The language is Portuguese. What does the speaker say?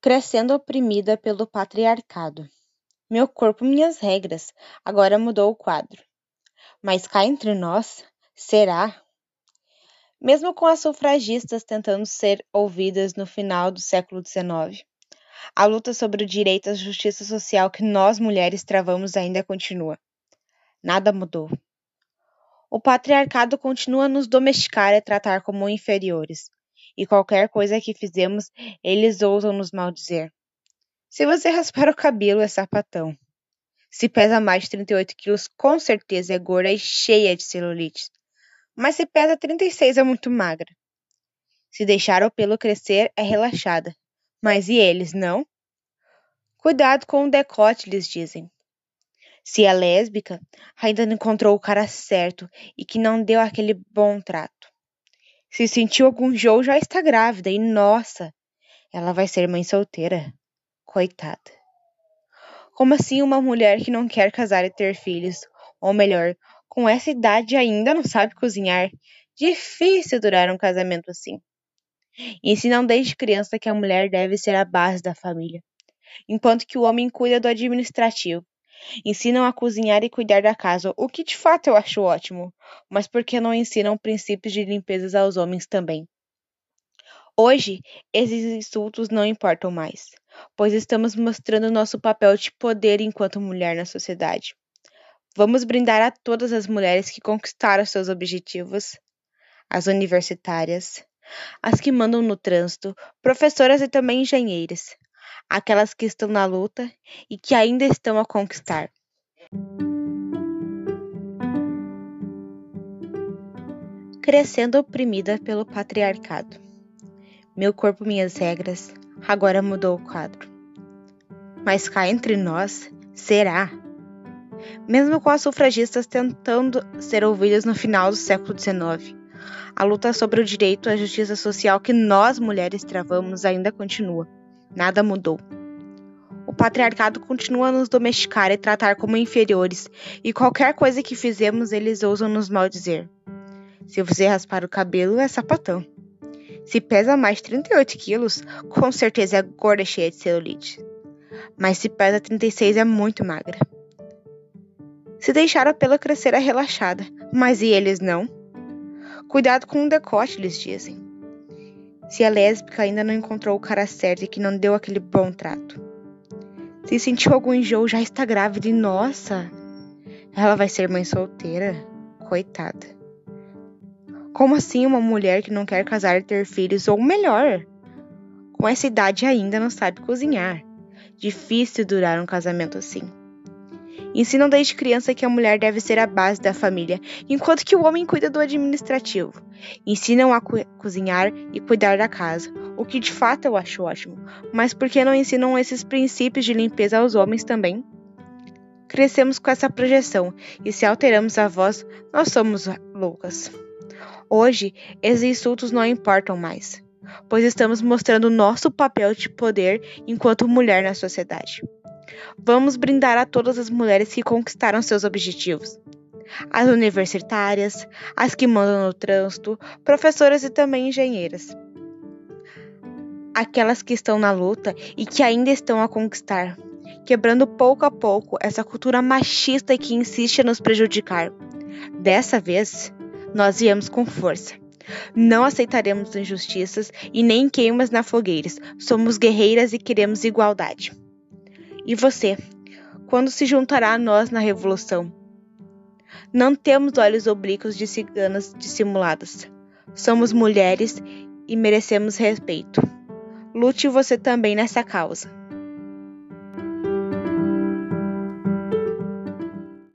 crescendo oprimida pelo patriarcado. Meu corpo, minhas regras, agora mudou o quadro. Mas cá entre nós, será? Mesmo com as sufragistas tentando ser ouvidas no final do século XIX, a luta sobre o direito à justiça social que nós mulheres travamos ainda continua. Nada mudou. O patriarcado continua a nos domesticar e tratar como inferiores, e qualquer coisa que fizemos, eles ousam nos maldizer. Se você raspar o cabelo, é sapatão. Se pesa mais de 38 quilos, com certeza é gorda e cheia de celulite. Mas se pesa 36, é muito magra. Se deixar o pelo crescer, é relaxada. Mas e eles, não? Cuidado com o decote, lhes dizem. Se é lésbica, ainda não encontrou o cara certo e que não deu aquele bom trato. Se sentiu algum jogo, já está grávida e nossa, ela vai ser mãe solteira. Coitada. Como assim uma mulher que não quer casar e ter filhos, ou melhor, com essa idade ainda não sabe cozinhar? Difícil durar um casamento assim. Ensinam desde criança que a mulher deve ser a base da família, enquanto que o homem cuida do administrativo, Ensinam a cozinhar e cuidar da casa, o que de fato eu acho ótimo, mas por que não ensinam princípios de limpeza aos homens também? Hoje, esses insultos não importam mais, pois estamos mostrando nosso papel de poder enquanto mulher na sociedade. Vamos brindar a todas as mulheres que conquistaram seus objetivos, as universitárias, as que mandam no trânsito, professoras e também engenheiras, aquelas que estão na luta e que ainda estão a conquistar. Crescendo oprimida pelo patriarcado. Meu corpo, minhas regras, agora mudou o quadro. Mas cá entre nós, será? Mesmo com as sufragistas tentando ser ouvidas no final do século XIX, a luta sobre o direito à justiça social que nós mulheres travamos ainda continua. Nada mudou. O patriarcado continua a nos domesticar e tratar como inferiores, e qualquer coisa que fizemos eles ousam nos maldizer. Se você raspar o cabelo, é sapatão. Se pesa mais de 38 quilos, com certeza é gorda cheia de celulite. Mas se pesa 36 é muito magra. Se deixar a pelo crescer é relaxada, mas e eles não? Cuidado com o decote, eles dizem se a lésbica ainda não encontrou o cara certo e que não deu aquele bom trato. Se sentiu algum enjoo, já está grávida e nossa, ela vai ser mãe solteira? Coitada. Como assim uma mulher que não quer casar e ter filhos, ou melhor, com essa idade ainda não sabe cozinhar? Difícil durar um casamento assim. Ensinam desde criança que a mulher deve ser a base da família, enquanto que o homem cuida do administrativo. Ensinam a co cozinhar e cuidar da casa, o que de fato eu acho ótimo. Mas por que não ensinam esses princípios de limpeza aos homens também? Crescemos com essa projeção, e se alteramos a voz, nós somos loucas. Hoje, esses insultos não importam mais, pois estamos mostrando nosso papel de poder enquanto mulher na sociedade. Vamos brindar a todas as mulheres que conquistaram seus objetivos. As universitárias, as que mandam no trânsito, professoras e também engenheiras. Aquelas que estão na luta e que ainda estão a conquistar, quebrando pouco a pouco essa cultura machista que insiste a nos prejudicar. Dessa vez, nós viemos com força. Não aceitaremos injustiças e nem queimas na fogueira. Somos guerreiras e queremos igualdade. E você, quando se juntará a nós na revolução? Não temos olhos oblíquos de ciganas dissimuladas. Somos mulheres e merecemos respeito. Lute você também nessa causa.